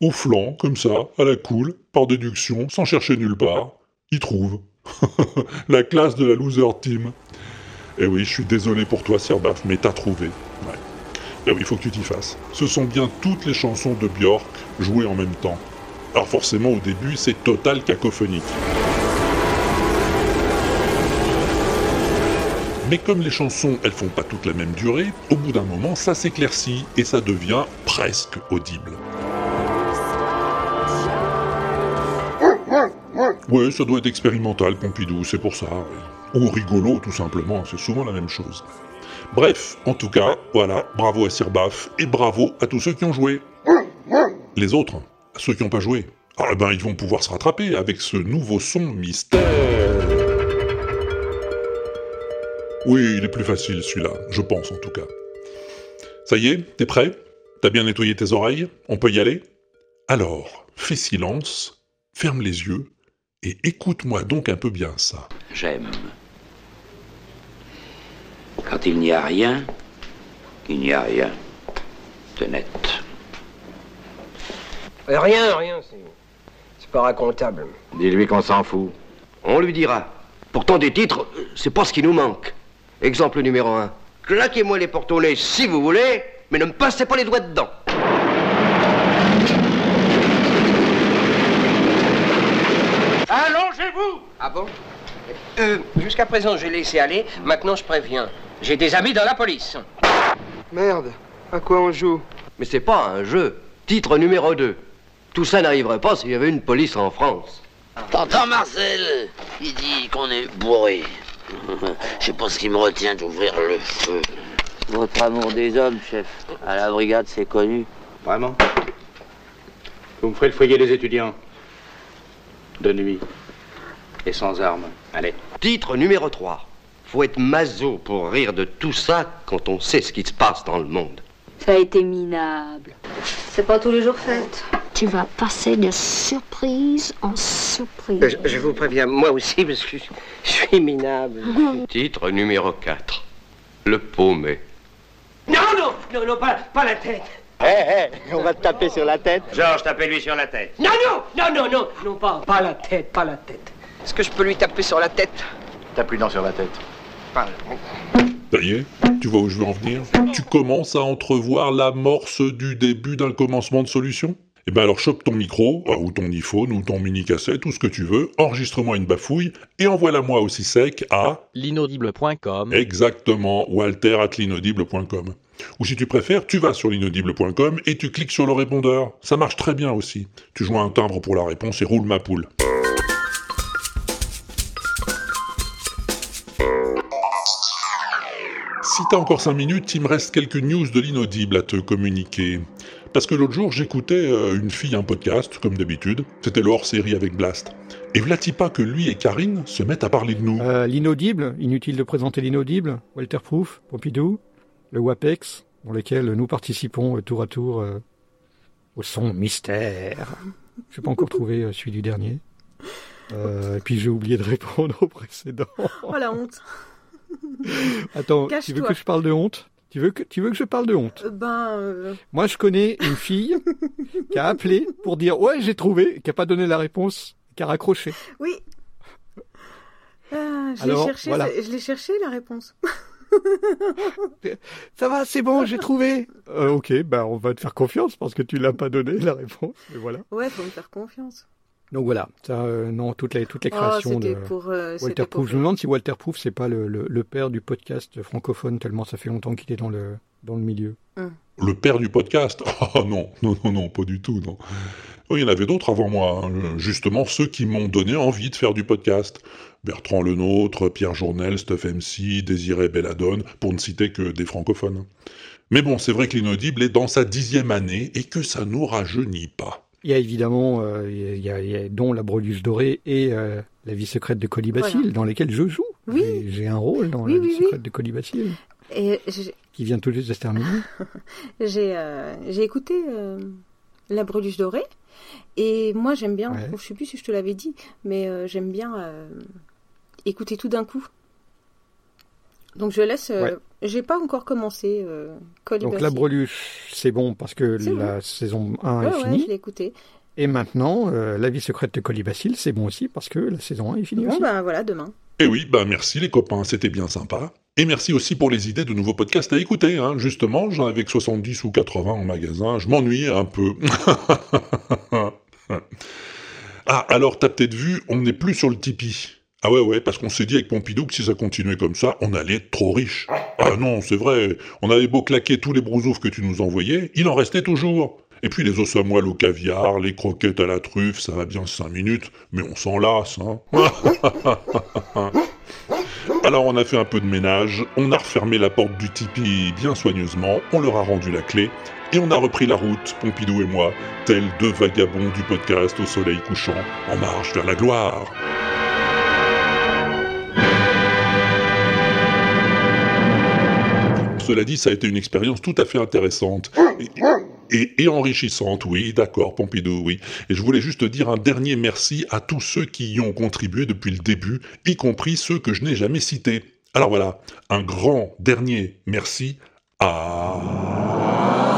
Au flanc, comme ça, à la cool, par déduction, sans chercher nulle part, il trouve. la classe de la loser team. Eh oui, je suis désolé pour toi, Sirbaf, mais t'as trouvé. Ouais. Eh oui, il faut que tu t'y fasses. Ce sont bien toutes les chansons de Björk jouées en même temps. Alors forcément, au début, c'est total cacophonique. Mais comme les chansons, elles font pas toutes la même durée, au bout d'un moment, ça s'éclaircit et ça devient presque audible. Ouais, ça doit être expérimental, Pompidou, c'est pour ça. Ou rigolo, tout simplement, c'est souvent la même chose. Bref, en tout cas, voilà, bravo à Sirbaf et bravo à tous ceux qui ont joué. Les autres, ceux qui n'ont pas joué, ah ben ils vont pouvoir se rattraper avec ce nouveau son mystère. Oui, il est plus facile celui-là, je pense en tout cas. Ça y est, t'es prêt? T'as bien nettoyé tes oreilles? On peut y aller? Alors, fais silence, ferme les yeux et écoute-moi donc un peu bien ça.
J'aime. Quand il n'y a rien, il n'y a rien de net.
Rien, rien, c'est. C'est pas racontable.
Dis-lui qu'on s'en fout.
On lui dira. Pourtant, des titres, c'est pas ce qui nous manque. Exemple numéro un. Claquez-moi les portes au nez si vous voulez, mais ne me passez pas les doigts dedans. Ah bon euh, Jusqu'à présent, j'ai laissé aller. Maintenant, je préviens. J'ai des amis dans la police.
Merde, à quoi on joue
Mais c'est pas un jeu. Titre numéro 2. Tout ça n'arriverait pas s'il y avait une police en France.
T'entends Marcel? Il dit qu'on est bourré. Je sais pas ce qui me retient d'ouvrir le feu.
Votre amour des hommes, chef. À la brigade, c'est connu.
Vraiment? Vous me ferez le foyer des étudiants. De nuit. Et sans armes. Allez.
Titre numéro 3. Faut être maso pour rire de tout ça quand on sait ce qui se passe dans le monde.
Ça a été minable. C'est pas tous les jours fait.
Tu vas passer de surprise en surprise.
Je, je vous préviens, moi aussi, parce que je, je suis minable. Titre numéro 4. Le paumé.
Non, non, non, non, pas, pas la tête.
Hé, hé, on va te taper sur la tête.
Georges, tapez-lui sur la tête. Non, non, non, non, non, non, pas, pas la tête, pas la tête.
Est-ce que je peux lui taper sur la tête
Tape lui dans sur la tête.
Ça y est, tu vois où je veux en venir? Tu commences à entrevoir l'amorce du début d'un commencement de solution? Eh ben alors chope ton micro, euh, ou ton iPhone, ou ton mini-cassette, ou ce que tu veux, enregistre-moi une bafouille, et envoie-la moi aussi sec à...
L'inaudible.com.
Exactement, walter at l'inaudible.com. Ou si tu préfères, tu vas sur l'inaudible.com et tu cliques sur le répondeur. Ça marche très bien aussi. Tu joins un timbre pour la réponse et roule ma poule. Si t'as encore 5 minutes, il me reste quelques news de l'inaudible à te communiquer. Parce que l'autre jour, j'écoutais euh, une fille un podcast, comme d'habitude. C'était le hors-série avec Blast. Et v'là-t-il pas que lui et Karine se mettent à parler de nous?
Euh, l'inaudible, inutile de présenter l'inaudible, Walter Proof, Pompidou, le WAPEX, dans lesquels nous participons euh, tour à tour euh, au son mystère. Je n'ai pas encore trouvé celui du dernier. Euh, et puis j'ai oublié de répondre au précédent.
Oh la honte.
Attends, tu veux que je parle de honte? Tu veux, que, tu veux que je parle de honte?
Euh, Ben. euh,
Moi, je connais une fille qui a appelé pour dire Ouais, j'ai trouvé, qui n'a pas donné la réponse, qui a raccroché.
Oui. Ah, je l'ai
Alors,
cherché,
voilà.
ça- je l'ai cherché la réponse.
Ça va, c'est bon, j'ai trouvé. Euh, ok, ben on va te faire confiance parce que tu l'as pas donné la réponse. Mais voilà.
Ouais, faut me faire confiance.
Donc voilà, ça, euh, non, toutes les toutes les
Oh,
créations de
pour, euh,
Walter
pour
Proof. Je me demande si Walter Proof c'est pas le, le, le père du podcast francophone tellement ça fait longtemps qu'il est dans le dans le milieu.
Le père du podcast? Oh non, non, non, non, pas du tout, non. Oui, il y en avait d'autres avant moi, hein. justement ceux qui m'ont donné envie de faire du podcast. Bertrand Lenôtre, Pierre Journel, Stuff MC, Désiré Belladone, pour ne citer que des francophones. Mais bon, c'est vrai que l'inaudible est dans sa dixième année et que ça nous rajeunit pas.
Il y a évidemment, euh, il y a, il y a dont la Breluche dorée et euh, la vie secrète de Colibacille,
Voilà.
dans lesquelles je joue.
Oui.
J'ai- un rôle dans
Oui,
la
oui,
vie secrète de Colibacille,
Et
qui vient tout juste de se terminer.
j'ai euh, écouté euh, La Breluche Dorée. Et moi, j'aime bien,
Ouais.
je sais plus si je te l'avais dit, mais j'aime bien écouter tout d'un coup. Donc je laisse. euh,
Ouais.
J'ai pas encore commencé euh.
Donc la Breluche, c'est bon parce que la saison 1
Ouais,
est
ouais,
finie.
je l'ai écouté.
Et maintenant, euh, la vie secrète de Colibacille, c'est bon aussi parce que la saison 1 est finie
Bon,
aussi.
ben voilà, demain.
Et oui, bah merci les copains, c'était bien sympa. Et merci aussi pour les idées de nouveaux podcasts à écouter. Hein. Justement, j'en avais que 70 ou 80 en magasin, je m'ennuyais un peu. ah, alors t'as peut-être vu, on n'est plus sur le Tipeee. Ah ouais, ouais, parce qu'on s'est dit avec Pompidou que si ça continuait comme ça, on allait être trop riche. Ah non, c'est vrai, on avait beau claquer tous les brousoufs que tu nous envoyais, il en restait toujours. Et puis les os à moelle au caviar, les croquettes à la truffe, ça va bien 5 minutes, mais on s'en lasse, hein. Alors on a fait un peu de ménage, on a refermé la porte du Tipeee bien soigneusement, on leur a rendu la clé, et on a repris la route, Pompidou et moi, tels deux vagabonds du podcast au soleil couchant, en marche vers la gloire. Cela dit, ça a été une expérience tout à fait intéressante. Et, et- enrichissante, oui, d'accord, Pompidou, oui. Et je voulais juste dire un dernier merci à tous ceux qui y ont contribué depuis le début, y compris ceux que je n'ai jamais cités. Alors voilà, un grand dernier merci à...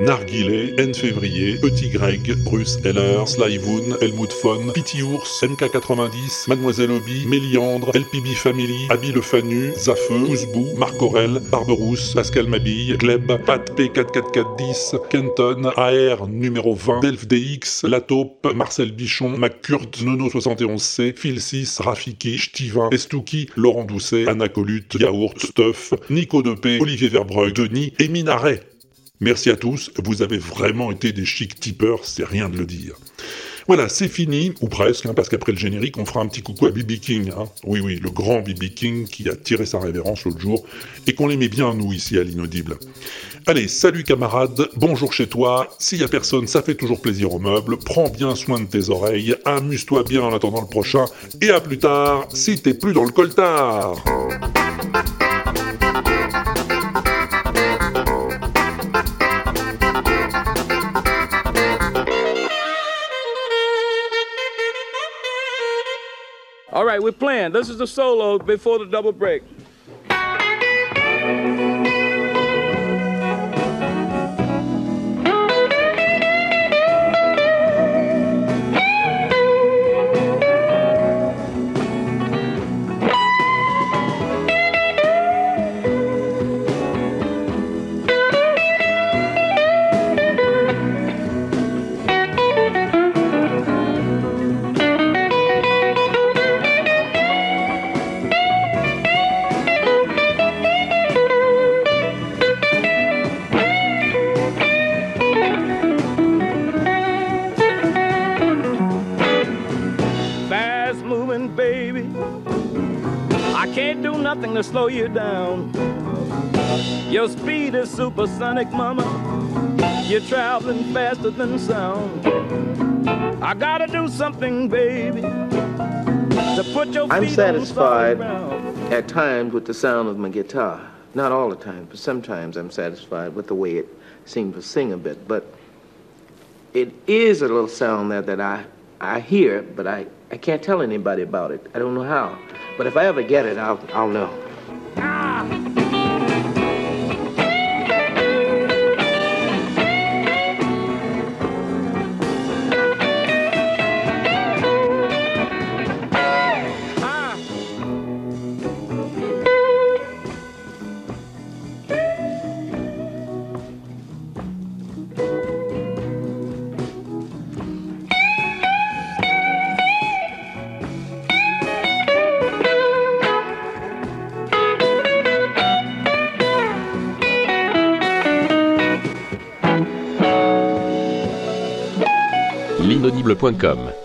Narguilé, N Février, Petit Greg, Bruce Heller, Slyvoon, Helmut Fon, Pity Ours, MK90, Mademoiselle Obi, Méliandre, LPB Family, Abby Le Fanu, Zafeu, Kouzbou, Marc Aurel, Barberousse, Pascal Mabille, Gleb, Pat P44410, Kenton, AR numéro 20, Delph DX, La Taupe, Marcel Bichon, McCurt, Nono71C, Phil 6, Rafiki, Stivin, Estouki, Laurent Doucet, Anna Colute, Yaourt, Stuff, Nico Depé, Olivier Verbrugge, Denis et Minaret. Merci à tous, vous avez vraiment été des chics tipeurs, c'est rien de le dire. Voilà, c'est fini, ou presque, hein, parce qu'après le générique, on fera un petit coucou à Bibi King. Hein. Oui, oui, le grand Bibi King qui a tiré sa révérence l'autre jour et qu'on l'aimait bien, nous, ici, à l'inaudible. Allez, salut camarade, bonjour chez toi. S'il y a personne, ça fait toujours plaisir au meuble. Prends bien soin de tes oreilles, amuse-toi bien en attendant le prochain, et à plus tard, si t'es plus dans le coltard.
All right, we're playing. This is the solo before the double break. Slow you down. Your speed is supersonic, mama. You're traveling faster than sound. I gotta do something, baby, to put your feet
I'm satisfied at times with the sound of my guitar. Not all the time, but sometimes I'm satisfied with the way it seems to sing a bit. But it is a little sound there that I, I hear, but I, I can't tell anybody about it. I don't know how. But if I ever get it, I'll, I'll know.
l'inaudible.com